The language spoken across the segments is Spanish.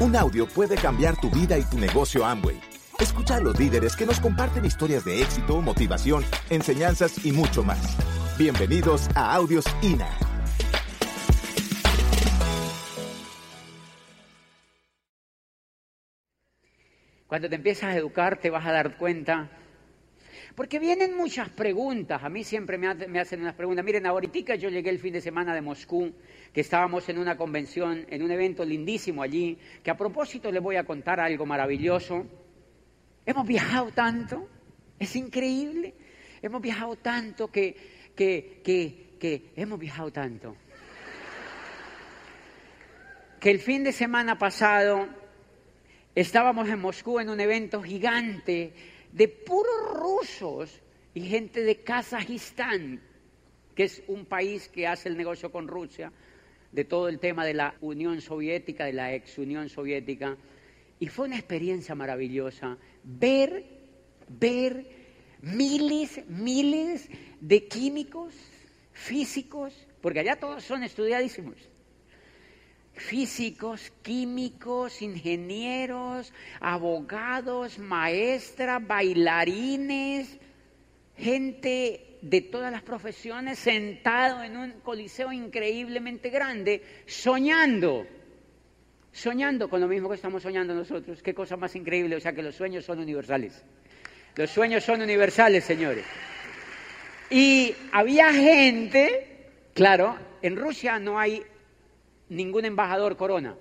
Un audio puede cambiar tu vida y tu negocio Amway. Escucha a los líderes que nos comparten historias de éxito, motivación, enseñanzas y mucho más. Bienvenidos a Audios INA. Cuando te empiezas a educar te vas a dar cuenta porque vienen muchas preguntas, a mí siempre me, hacen unas preguntas. Miren, ahorita yo llegué el fin de semana de Moscú, que estábamos en una convención, en un evento lindísimo allí, que a propósito les voy a contar algo maravilloso. Hemos viajado tanto, es increíble, hemos viajado tanto que, que, que, que hemos viajado tanto. Que el fin de semana pasado estábamos en Moscú en un evento gigante de puros rusos y gente de Kazajistán, que es un país que hace el negocio con Rusia, de todo el tema de la Unión Soviética, de la ex Unión Soviética. Y fue una experiencia maravillosa ver, ver miles, miles de químicos, físicos, porque allá todos son estudiadísimos físicos, químicos, ingenieros, abogados, maestras, bailarines, gente de todas las profesiones sentado en un coliseo increíblemente grande, soñando, soñando con lo mismo que estamos soñando nosotros. Qué cosa más increíble, o sea que los sueños son universales. Los sueños son universales, señores. Y había gente, claro, en Rusia no hay ningún embajador corona.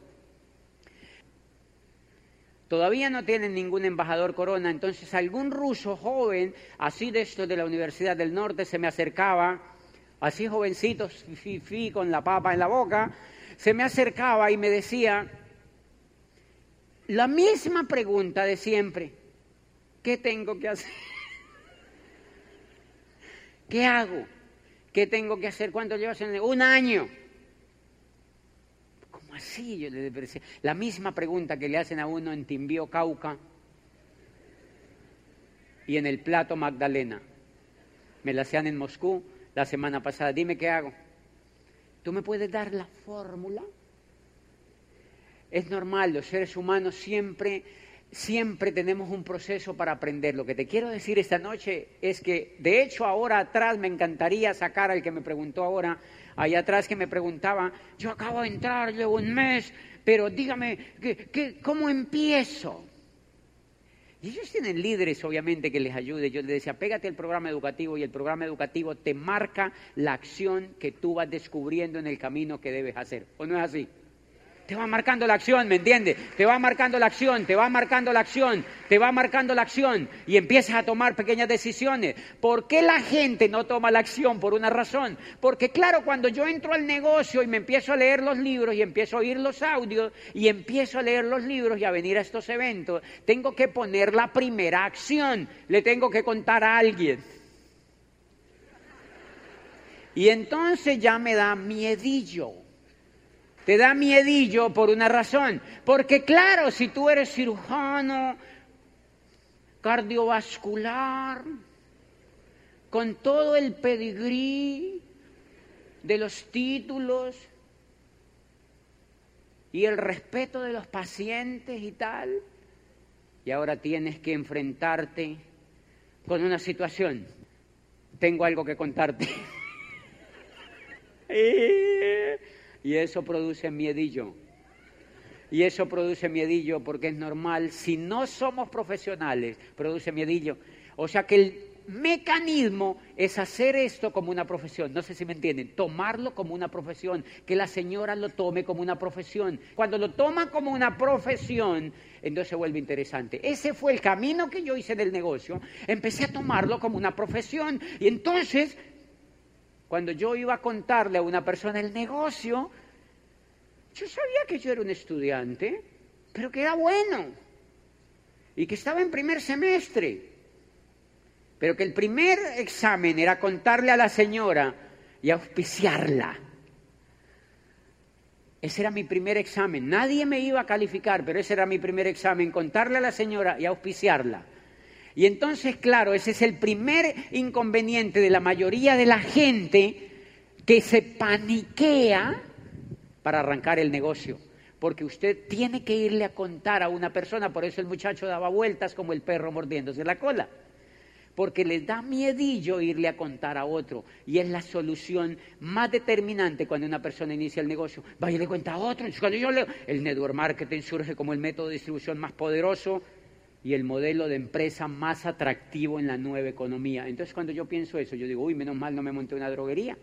Todavía no tienen ningún embajador corona, entonces algún ruso joven, así de esto de la Universidad del Norte, se me acercaba, así jovencito, fi, con la papa en la boca, se me acercaba y me decía la misma pregunta de siempre, ¿qué tengo que hacer? ¿Qué hago? ¿Qué tengo que hacer? ¿Cuánto llevas en el... Un año. Así yo le. La misma pregunta que le hacen a uno en Timbío, Cauca y en el plato Magdalena. Me la hacían en Moscú la semana pasada. Dime qué hago. ¿Tú me puedes dar la fórmula? Es normal, los seres humanos siempre, siempre tenemos un proceso para aprender. Lo que te quiero decir esta noche es que, de hecho, ahora atrás me encantaría sacar al que me preguntó ahora allá atrás que me preguntaba, yo acabo de entrar, llevo un mes, pero dígame, ¿qué, cómo empiezo? Y ellos tienen líderes, obviamente, que les ayude. Yo les decía, pégate al programa educativo y el programa educativo te marca la acción que tú vas descubriendo en el camino que debes hacer. ¿O no es así? Te va marcando la acción, ¿me entiendes? Te va marcando la acción, te va marcando la acción, te va marcando la acción y empiezas a tomar pequeñas decisiones. ¿Por qué la gente no toma la acción? Por una razón. Porque claro, cuando yo entro al negocio y me empiezo a leer los libros y empiezo a oír los audios y empiezo a leer los libros y a venir a estos eventos, tengo que poner la primera acción. Le tengo que contar a alguien. Y entonces ya me da miedillo te da miedillo por una razón. Porque claro, si tú eres cirujano, cardiovascular, con todo el pedigrí de los títulos y el respeto de los pacientes y tal, y ahora tienes que enfrentarte con una situación. Tengo algo que contarte. Y eso produce miedillo. Y eso produce miedillo porque es normal. Si no somos profesionales, produce miedillo. O sea que el mecanismo es hacer esto como una profesión. No sé si me entienden. Tomarlo como una profesión. Que la señora lo tome como una profesión. Cuando lo toma como una profesión, entonces se vuelve interesante. Ese fue el camino que yo hice del negocio. Empecé a tomarlo como una profesión. Y entonces cuando yo iba a contarle a una persona el negocio, yo sabía que yo era un estudiante, pero que era bueno y que estaba en primer semestre, pero que el primer examen era contarle a la señora y auspiciarla. Ese era mi primer examen. Nadie me iba a calificar, pero ese era mi primer examen, contarle a la señora y auspiciarla. Y entonces, claro, ese es el primer inconveniente de la mayoría de la gente que se paniquea para arrancar el negocio. porque usted tiene que irle a contar a una persona, por eso el muchacho daba vueltas como el perro mordiéndose la cola, porque les da miedillo irle a contar a otro, y es la solución más determinante cuando una persona inicia el negocio. Vaya y le cuenta a otro, cuando yo leo, el network marketing surge como el método de distribución más poderoso y el modelo de empresa más atractivo en la nueva economía. Entonces cuando yo pienso eso, yo digo, uy, menos mal no me monté una droguería,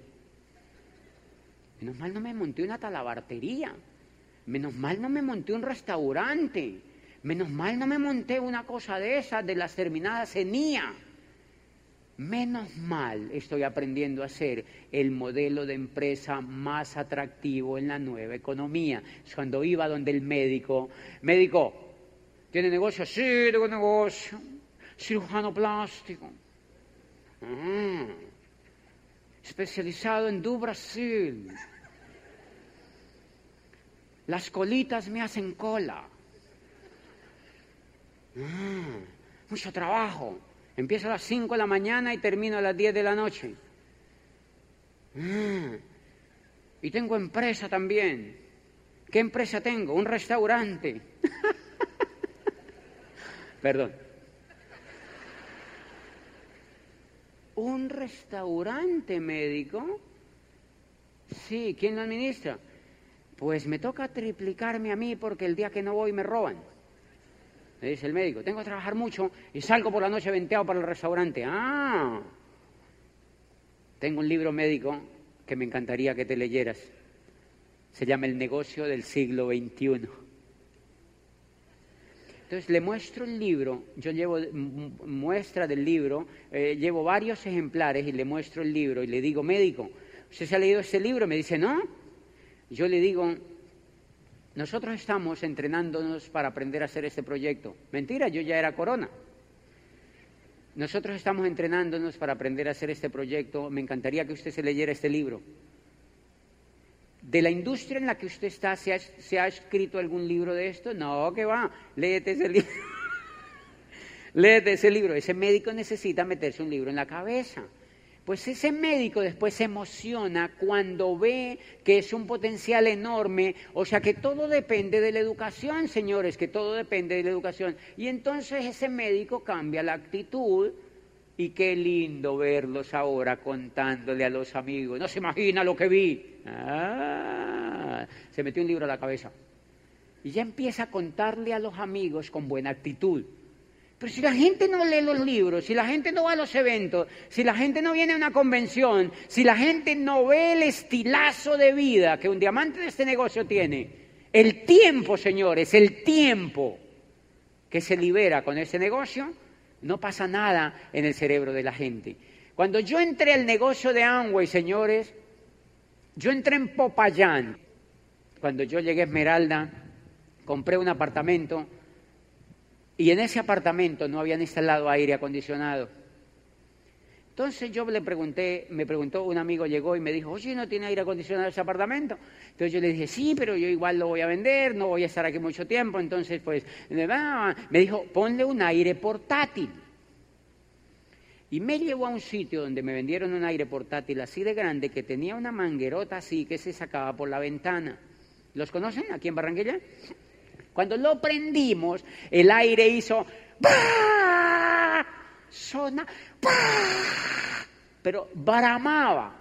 menos mal no me monté una talabartería Menos mal no me monté un restaurante. Menos mal no me monté una cosa de esas, de las terminadas en IA. Menos mal estoy aprendiendo a ser el modelo de empresa más atractivo en la nueva economía. Cuando iba donde el médico, médico, ¿tiene negocio? Sí, tengo negocio. Cirujano plástico. Ah, especializado en Du Brasil. Las colitas me hacen cola. Mm, mucho trabajo. Empiezo a las 5 de la mañana y termino a las 10 de la noche. Mm, y tengo empresa también. ¿Qué empresa tengo? Un restaurante. Perdón. ¿Un restaurante médico? Sí, ¿quién lo administra? Pues me toca triplicarme a mí porque el día que no voy me roban. Me dice el médico, tengo que trabajar mucho y salgo por la noche venteado para el restaurante. Ah, tengo un libro médico que me encantaría que te leyeras. Se llama El negocio del siglo XXI. Entonces le muestro el libro, yo llevo muestra del libro, eh, llevo varios ejemplares y le muestro el libro y le digo, médico, ¿usted se ha leído ese libro? Me dice, no, yo le digo, nosotros estamos entrenándonos para aprender a hacer este proyecto. Mentira, yo ya era corona. Nosotros estamos entrenándonos para aprender a hacer este proyecto. Me encantaría que usted se leyera este libro. ¿De la industria en la que usted está se ha, escrito algún libro de esto? No, que va, léete ese libro. léete ese libro. Ese médico necesita meterse un libro en la cabeza. Pues ese médico después se emociona cuando ve que es un potencial enorme, o sea que todo depende de la educación, señores, que todo depende de la educación. Y entonces ese médico cambia la actitud y qué lindo verlos ahora contándole a los amigos. No se imagina lo que vi. Ah, se metió un libro a la cabeza. Y ya empieza a contarle a los amigos con buena actitud. Pero si la gente no lee los libros, si la gente no va a los eventos, si la gente no viene a una convención, si la gente no ve el estilazo de vida que un diamante de este negocio tiene, el tiempo, señores, el tiempo que se libera con ese negocio, no pasa nada en el cerebro de la gente. Cuando yo entré al negocio de Amway, señores, yo entré en Popayán. Cuando yo llegué a Esmeralda, compré un apartamento y en ese apartamento no habían instalado aire acondicionado. Entonces yo le pregunté, me preguntó un amigo, llegó y me dijo, oye, ¿no tiene aire acondicionado ese apartamento? Entonces yo le dije, sí, pero yo igual lo voy a vender, no voy a estar aquí mucho tiempo. Entonces, pues, me dijo, ponle un aire portátil. Y me llevó a un sitio donde me vendieron un aire portátil así de grande que tenía una manguerota así que se sacaba por la ventana. ¿Los conocen aquí en Barranquilla? Cuando lo prendimos, el aire hizo ¡Bah! Sona, pero baramaba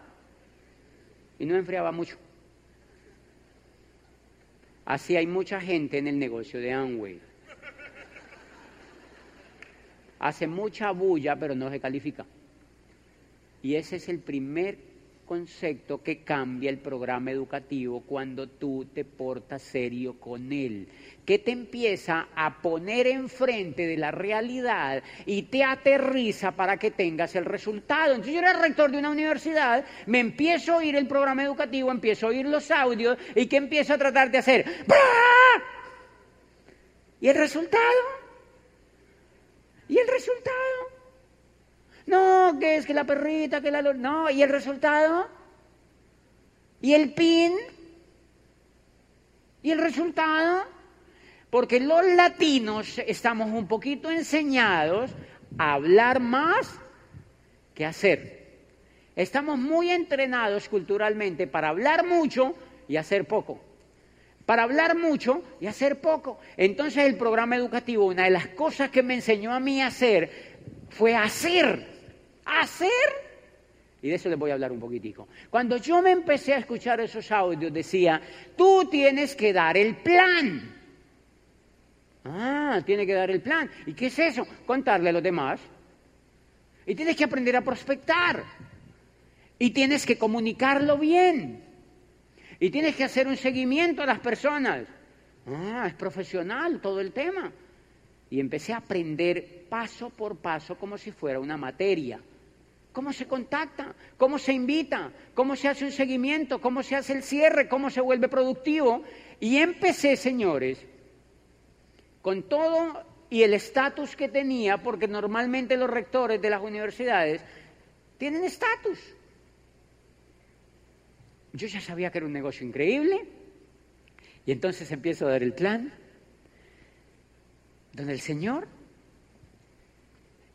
y no enfriaba mucho. Así hay mucha gente en el negocio de Amway. Hace mucha bulla, pero no se califica. Y ese es el primer concepto que cambia el programa educativo cuando tú te portas serio con él, que te empieza a poner enfrente de la realidad y te aterriza para que tengas el resultado. Entonces yo era rector de una universidad, me empiezo a oír el programa educativo, empiezo a oír los audios y que empiezo a tratar de hacer ¿Y el resultado? ¿Y el resultado? No, que es que la perrita, que la... No, ¿y el resultado? ¿Y el pin? ¿Y el resultado? Porque los latinos estamos un poquito enseñados a hablar más que hacer. Estamos muy entrenados culturalmente para hablar mucho y hacer poco. para hablar mucho y hacer poco. Entonces el programa educativo, una de las cosas que me enseñó a mí a hacer fue hacer, hacer. Y de eso les voy a hablar un poquitico. Cuando yo me empecé a escuchar esos audios decía, tú tienes que dar el plan. Ah, tiene que dar el plan. ¿Y qué es eso? Contarle a los demás. Y tienes que aprender a prospectar. Y tienes que comunicarlo bien. Y tienes que hacer un seguimiento a las personas. Ah, es profesional todo el tema. Y empecé a aprender paso por paso como si fuera una materia. ¿Cómo se contacta? ¿Cómo se invita? ¿Cómo se hace un seguimiento? ¿Cómo se hace el cierre? ¿Cómo se vuelve productivo? Y empecé, señores, con todo y el estatus que tenía, porque normalmente los rectores de las universidades tienen estatus. Yo ya sabía que era un negocio increíble y entonces empiezo a dar el plan donde el Señor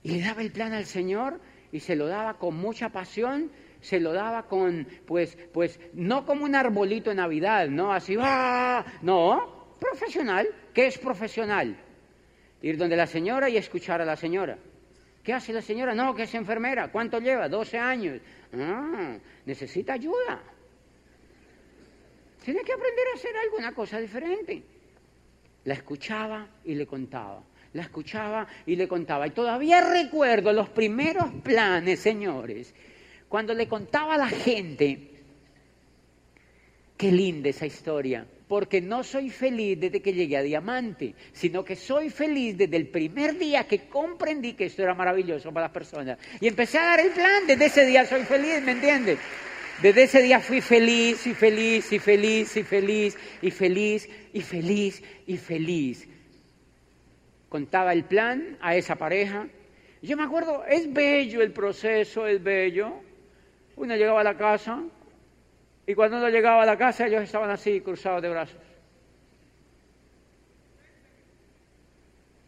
y le daba el plan al Señor y se lo daba con mucha pasión, se lo daba con, pues, pues, no como un arbolito de Navidad, no así, ¡ah! no, profesional. ¿Qué es profesional? Ir donde la señora y escuchar a la señora. ¿Qué hace la señora? No, que es enfermera. ¿Cuánto lleva? 12 años. Ah, necesita ayuda. Tiene que aprender a hacer alguna cosa diferente. La escuchaba y le contaba. La escuchaba y le contaba. Y todavía recuerdo los primeros planes, señores, cuando le contaba a la gente. Qué linda esa historia. Porque no soy feliz desde que llegué a Diamante, sino que soy feliz desde el primer día que comprendí que esto era maravilloso para las personas. Y empecé a dar el plan, desde ese día soy feliz, ¿me entiendes? Desde ese día fui feliz y feliz y feliz y feliz y feliz y feliz y feliz. Contaba el plan a esa pareja. Yo me acuerdo, es bello el proceso, es bello. Uno llegaba a la casa y cuando uno llegaba a la casa ellos estaban así, cruzados de brazos.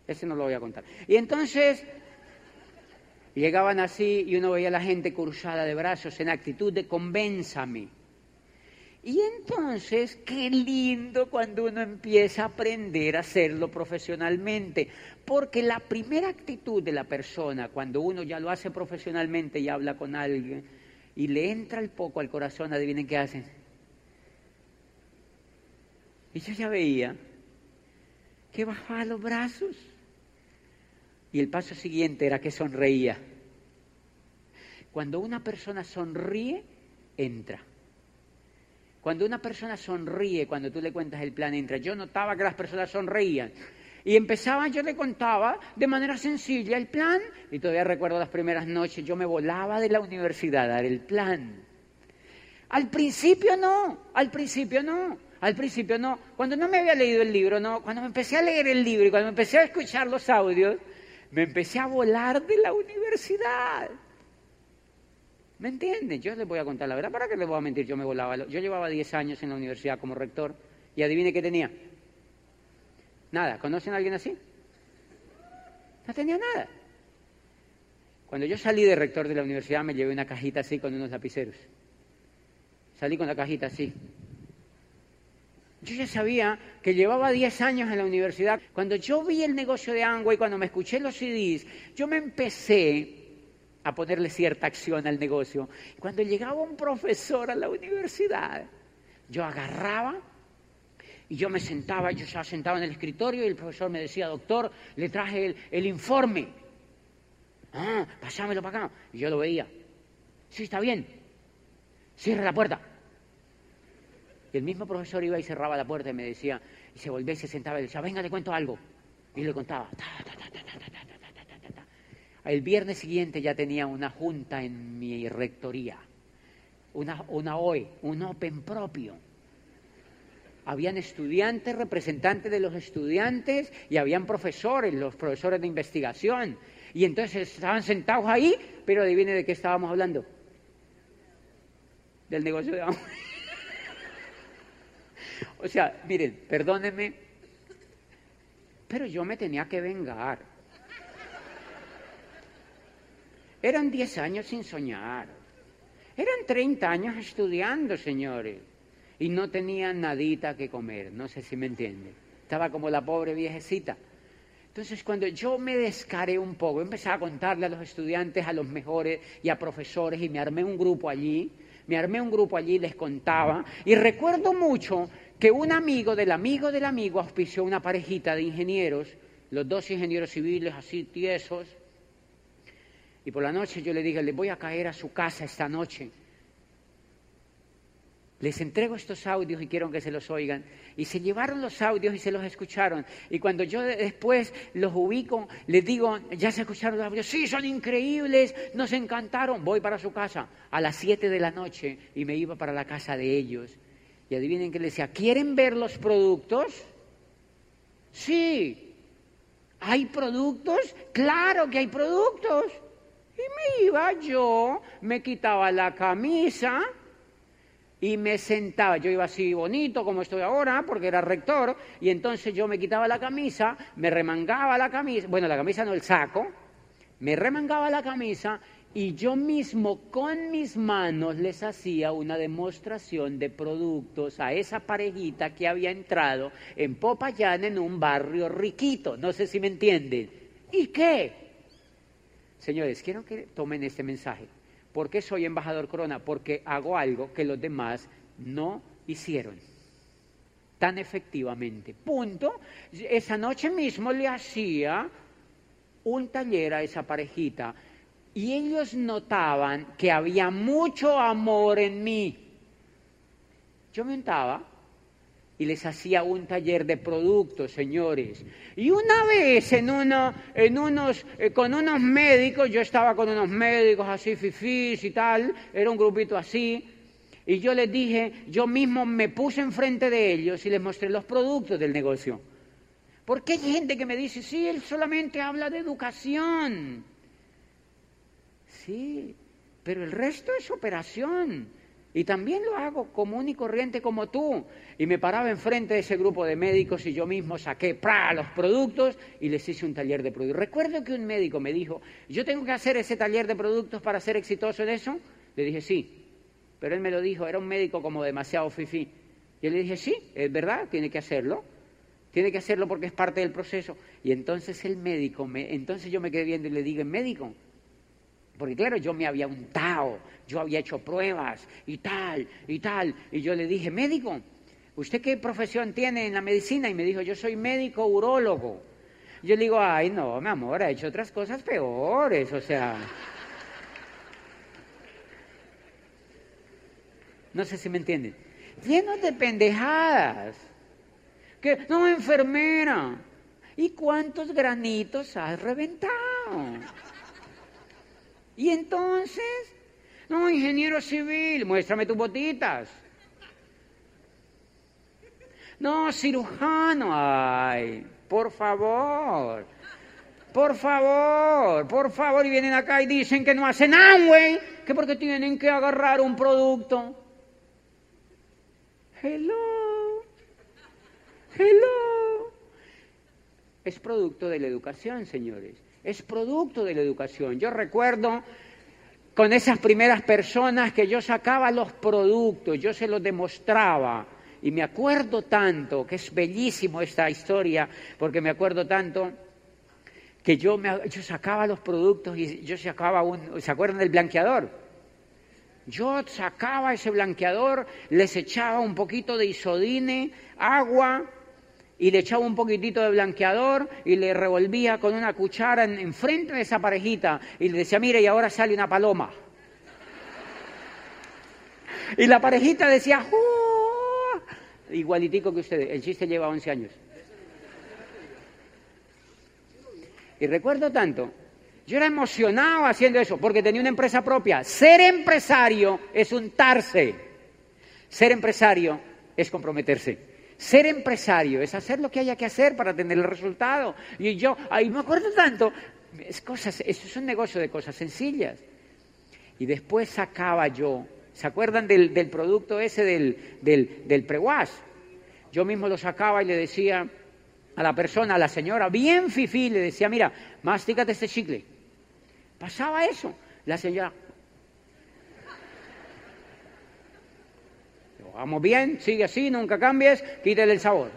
Ese no lo voy a contar. Y entonces Llegaban así y uno veía a la gente cruzada de brazos en actitud de convénzame. Y entonces, qué lindo cuando uno empieza a aprender a hacerlo profesionalmente, porque la primera actitud de la persona, cuando uno ya lo hace profesionalmente y habla con alguien, y le entra el poco al corazón, adivinen qué hacen. Y yo ya veía que bajaba los brazos y el paso siguiente era que sonreía. Cuando una persona sonríe, entra. Cuando una persona sonríe, cuando tú le cuentas el plan, entra. Yo notaba que las personas sonreían. Y empezaban, yo le contaba de manera sencilla el plan, y todavía recuerdo las primeras noches, yo me volaba de la universidad a dar el plan. Al principio no, al principio no, al principio no. Cuando no me había leído el libro, no. Cuando me empecé a leer el libro y cuando me empecé a escuchar los audios, me empecé a volar de la universidad. ¿Me entienden? Yo les voy a contar la verdad. ¿Para qué les voy a mentir? Yo me volaba. Yo llevaba 10 años en la universidad como rector y adivine qué tenía. Nada. ¿Conocen a alguien así? No tenía nada. Cuando yo salí de rector de la universidad me llevé una cajita así con unos lapiceros. Salí con la cajita así. Yo ya sabía que llevaba 10 años en la universidad. Cuando yo vi el negocio de y cuando me escuché los CDs, yo me empecé a ponerle cierta acción al negocio. Cuando llegaba un profesor a la universidad, yo agarraba y yo me sentaba, yo estaba sentado en el escritorio y el profesor me decía, doctor, le traje el, el informe. Ah, pasámelo para acá. Y yo lo veía. Sí, está bien. Cierre la puerta. Y el mismo profesor iba y cerraba la puerta y me decía, y se volvía y se sentaba y decía, venga, le cuento algo. Y le contaba. El viernes siguiente ya tenía una junta en mi rectoría, una, una OE, un Open propio. Habían estudiantes, representantes de los estudiantes y habían profesores, los profesores de investigación. Y entonces estaban sentados ahí, pero adivine de qué estábamos hablando. Del negocio de o sea, miren, perdónenme, pero yo me tenía que vengar. Eran 10 años sin soñar. Eran 30 años estudiando, señores. y no tenía nadita que comer, no sé si me entiende. Estaba como la pobre viejecita. Entonces, cuando yo me descaré un poco, empecé a contarle a los estudiantes, a los mejores y a profesores, y me armé un grupo allí, me armé un grupo allí, les contaba, y recuerdo mucho que un amigo del amigo del amigo auspició una parejita de ingenieros, los dos ingenieros civiles así tiesos, y por la noche yo le dije, le voy a caer a su casa esta noche les entrego estos audios y quiero que se los oigan. Y se llevaron los audios y se los escucharon. Y cuando yo después los ubico, les digo, ya se escucharon los audios, sí, son increíbles, nos encantaron. Voy para su casa a las 7 de la noche y me iba para la casa de ellos. Y adivinen que les decía, ¿quieren ver los productos? Sí. ¿Hay productos? Claro que hay productos. Y me iba yo, me quitaba la camisa y me sentaba. Yo iba así bonito como estoy ahora, porque era rector, y entonces yo me quitaba la camisa, me remangaba la camisa, bueno, la camisa no, el saco, me remangaba la camisa y yo mismo con mis manos les hacía una demostración de productos a esa parejita que había entrado en Popayán en un barrio riquito. No sé si me entienden. ¿Y qué? Señores, quiero que tomen este mensaje. ¿Por qué soy embajador corona? Porque hago algo que los demás no hicieron tan efectivamente. Punto. Esa noche mismo le hacía un taller a esa parejita y ellos notaban que había mucho amor en mí. Yo me untaba y les hacía un taller de productos, señores. Y una vez en, en unos, eh, con unos médicos, yo estaba con unos médicos así, fifís y tal, era un grupito así, y yo les dije, yo mismo me puse enfrente de ellos y les mostré los productos del negocio. Porque hay gente que me dice, sí, él solamente habla de educación. Sí, pero el resto es operación. Y también lo hago común y corriente como tú. Y me paraba enfrente de ese grupo de médicos y yo mismo saqué ¡pra! los productos y les hice un taller de productos. Recuerdo que un médico me dijo, ¿yo tengo que hacer ese taller de productos para ser exitoso en eso? Le dije, sí. Pero él me lo dijo, era un médico como demasiado fifí. Yo le dije, sí, es verdad, tiene que hacerlo. Tiene que hacerlo porque es parte del proceso. Y entonces el médico, me, entonces yo me quedé viendo y le digo, médico, porque claro, yo me había untado, yo había hecho pruebas y tal, y tal. Y yo le dije, médico, ¿usted qué profesión tiene en la medicina? Y me dijo, yo soy médico urólogo. Yo le digo, ay, no, mi amor, ha hecho otras cosas peores, o sea. No sé si me entienden. Llenos de pendejadas. Que, no, enfermera. ¿Y cuántos granitos has reventado? Y entonces, no, ingeniero civil, muéstrame tus botitas. No, cirujano, ay, por favor, por favor, por favor, y vienen acá y dicen que no hacen nada, güey, que porque tienen que agarrar un producto. Hello, hello. Es producto de la educación, señores es producto de la educación. Yo recuerdo con esas primeras personas que yo sacaba los productos, yo se los demostraba. Y me acuerdo tanto, que es bellísimo esta historia, porque me acuerdo tanto que yo, me, yo sacaba los productos y yo sacaba un... ¿Se acuerdan del blanqueador? Yo sacaba ese blanqueador, les echaba un poquito de isodine, agua, y le echaba un poquitito de blanqueador y le revolvía con una cuchara enfrente en de esa parejita y le decía, mire, y ahora sale una paloma. Y la parejita decía, igualitico que ustedes, el chiste lleva 11 años. Y recuerdo tanto, yo era emocionado haciendo eso, porque tenía una empresa propia. Ser empresario es untarse. Ser empresario es comprometerse. Ser empresario es hacer lo que haya que hacer para tener el resultado. Y yo, ahí me acuerdo tanto, es cosas, eso es un negocio de cosas sencillas. Y después sacaba yo, ¿se acuerdan del, producto ese del, del, del Yo mismo lo sacaba y le decía a la persona, a la señora, bien fifí, le decía, mira, mastícate este chicle. Pasaba eso. La señora, Vamos bien, sigue así, nunca cambies, quítale el sabor.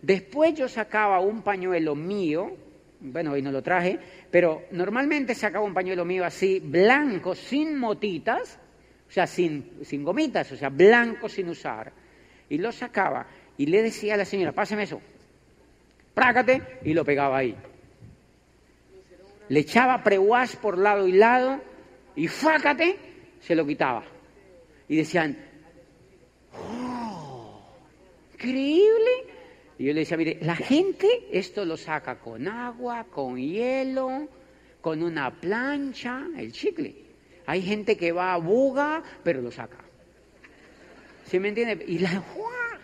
Después yo sacaba un pañuelo mío, bueno, hoy no lo traje, pero normalmente sacaba un pañuelo mío así, blanco, sin motitas, o sea, sin, sin gomitas, o sea, blanco sin usar. Y lo sacaba y le decía a la señora, páseme eso, prácate, y lo pegaba ahí. Le echaba preguas por lado y lado y fácate, se lo quitaba. Y decían, ¡oh! ¡Increíble! Y yo le decía, mire, la gente esto lo saca con agua, con hielo, con una plancha, el chicle. Hay gente que va a buga, pero lo saca. ¿Sí me entiende? Y la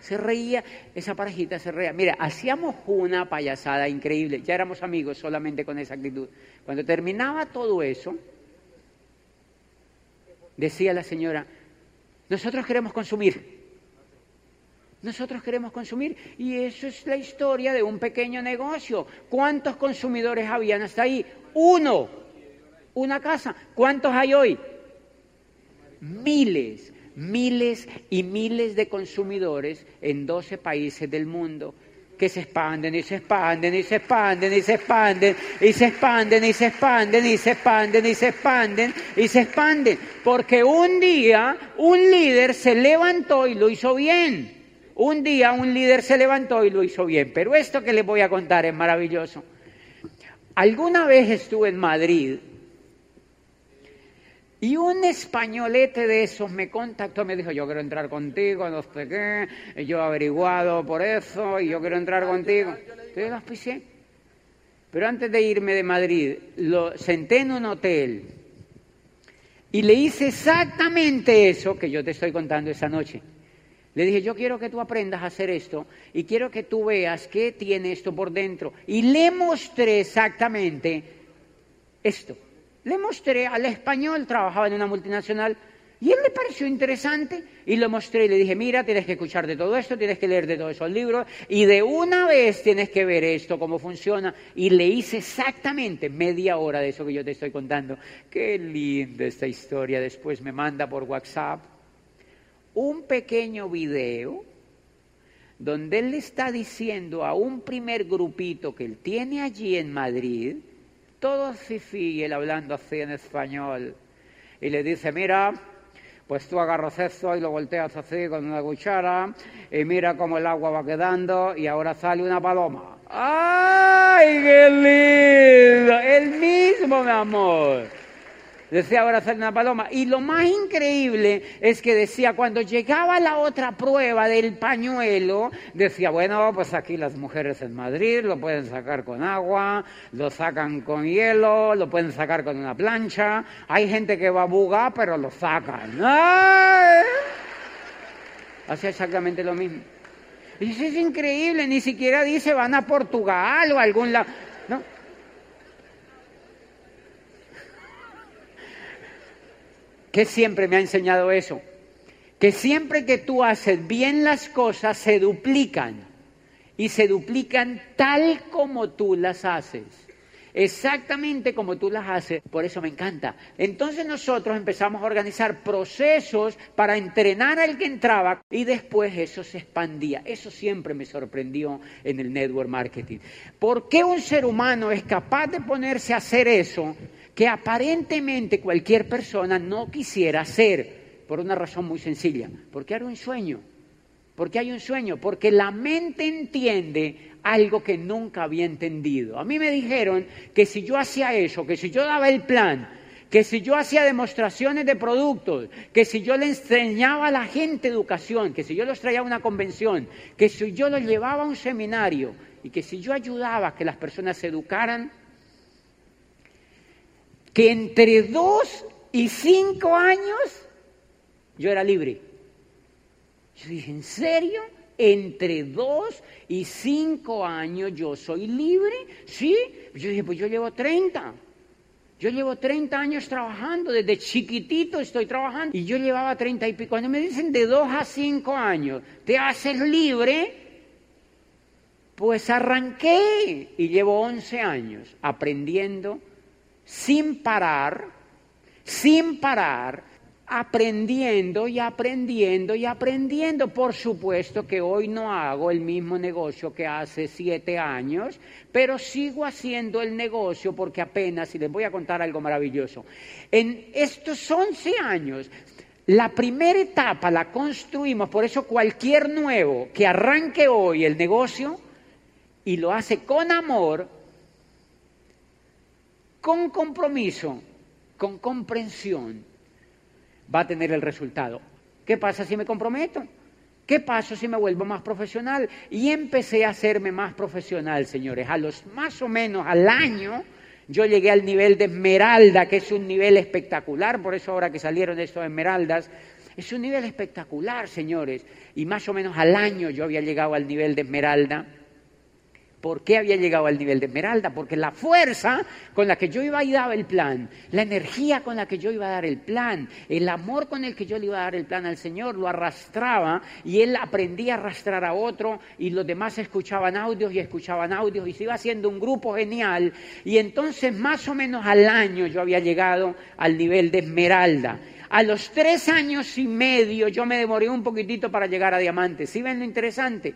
se reía, esa parejita se reía. Mira, hacíamos una payasada increíble, ya éramos amigos solamente con esa actitud. Cuando terminaba todo eso, decía la señora, nosotros queremos consumir. Nosotros queremos consumir y eso es la historia de un pequeño negocio. ¿Cuántos consumidores habían hasta ahí? Uno, una casa. ¿Cuántos hay hoy? Miles miles y miles de consumidores en 12 países del mundo que se expanden y se expanden y se expanden y se expanden y se expanden y se expanden y se expanden y se expanden y se expanden. Porque un día un líder se levantó y lo hizo bien. Un día un líder se levantó y lo hizo bien. Pero esto que les voy a contar es maravilloso. Alguna vez estuve en Madrid y un españolete de esos me contactó, me dijo, yo quiero entrar contigo, no sé qué, yo he averiguado por eso y yo quiero entrar contigo. Entonces lo auspicié. Pero antes de irme de Madrid, lo senté en un hotel y le hice exactamente eso que yo te estoy contando esa noche. Le dije, yo quiero que tú aprendas a hacer esto y quiero que tú veas qué tiene esto por dentro. Y le mostré exactamente esto. Le mostré al español, trabajaba en una multinacional, y él le pareció interesante y lo mostré y le dije, mira, tienes que escuchar de todo esto, tienes que leer de todos esos libros y de una vez tienes que ver esto, cómo funciona. Y le hice exactamente media hora de eso que yo te estoy contando. Qué linda esta historia. Después me manda por WhatsApp un pequeño video donde él le está diciendo a un primer grupito que él tiene allí en Madrid, todo fifi, él hablando así en español, y le dice, mira, pues tú agarras esto y lo volteas así con una cuchara, y mira cómo el agua va quedando, y ahora sale una paloma. ¡Ay, qué lindo! El mismo, mi amor. Decía ahora hacer una paloma. Y lo más increíble es que decía, cuando llegaba la otra prueba del pañuelo, decía, bueno, pues aquí las mujeres en Madrid lo pueden sacar con agua, lo sacan con hielo, lo pueden sacar con una plancha. Hay gente que va a buga, pero lo sacan. Hacía exactamente lo mismo. Y eso es increíble, ni siquiera dice van a Portugal o a algún lado. ¿Qué siempre me ha enseñado eso? Que siempre que tú haces bien las cosas se duplican y se duplican tal como tú las haces. Exactamente como tú las haces, por eso me encanta. Entonces nosotros empezamos a organizar procesos para entrenar al que entraba y después eso se expandía. Eso siempre me sorprendió en el network marketing. ¿Por qué un ser humano es capaz de ponerse a hacer eso que aparentemente cualquier persona no quisiera hacer, por una razón muy sencilla, porque hay un sueño, porque hay un sueño, porque la mente entiende algo que nunca había entendido. A mí me dijeron que si yo hacía eso, que si yo daba el plan, que si yo hacía demostraciones de productos, que si yo le enseñaba a la gente educación, que si yo los traía a una convención, que si yo los llevaba a un seminario y que si yo ayudaba a que las personas se educaran, que entre dos y cinco años yo era libre. Yo dije, ¿en serio? Entre dos y cinco años yo soy libre. Sí. Yo dije, pues yo llevo 30. Yo llevo 30 años trabajando, desde chiquitito estoy trabajando. Y yo llevaba 30 y pico. Cuando me dicen de dos a cinco años, te haces libre, pues arranqué y llevo 11 años aprendiendo sin parar, sin parar, aprendiendo y aprendiendo y aprendiendo. Por supuesto que hoy no hago el mismo negocio que hace siete años, pero sigo haciendo el negocio porque apenas, y les voy a contar algo maravilloso, en estos 11 años, la primera etapa la construimos, por eso cualquier nuevo que arranque hoy el negocio y lo hace con amor, con compromiso, con comprensión, va a tener el resultado. ¿Qué pasa si me comprometo? ¿Qué pasa si me vuelvo más profesional? Y empecé a hacerme más profesional, señores. A los más o menos al año, yo llegué al nivel de esmeralda, que es un nivel espectacular, por eso ahora que salieron estos esmeraldas, es un nivel espectacular, señores. Y más o menos al año yo había llegado al nivel de esmeralda. ¿Por qué había llegado al nivel de Esmeralda? Porque la fuerza con la que yo iba y daba el plan, la energía con la que yo iba a dar el plan, el amor con el que yo le iba a dar el plan al Señor, lo arrastraba y él aprendía a arrastrar a otro y los demás escuchaban audios y escuchaban audios y se iba haciendo un grupo genial y entonces más o menos al año yo había llegado al nivel de Esmeralda. A los tres años y medio yo me demoré un poquitito para llegar a diamante. ¿Sí ven lo interesante?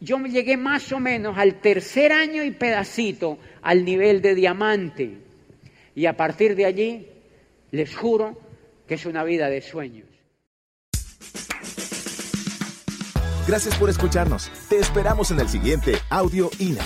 Yo llegué más o menos al tercer año y pedacito al nivel de diamante. Y a partir de allí, les juro que es una vida de sueños. Gracias por escucharnos. Te esperamos en el siguiente Audio INA.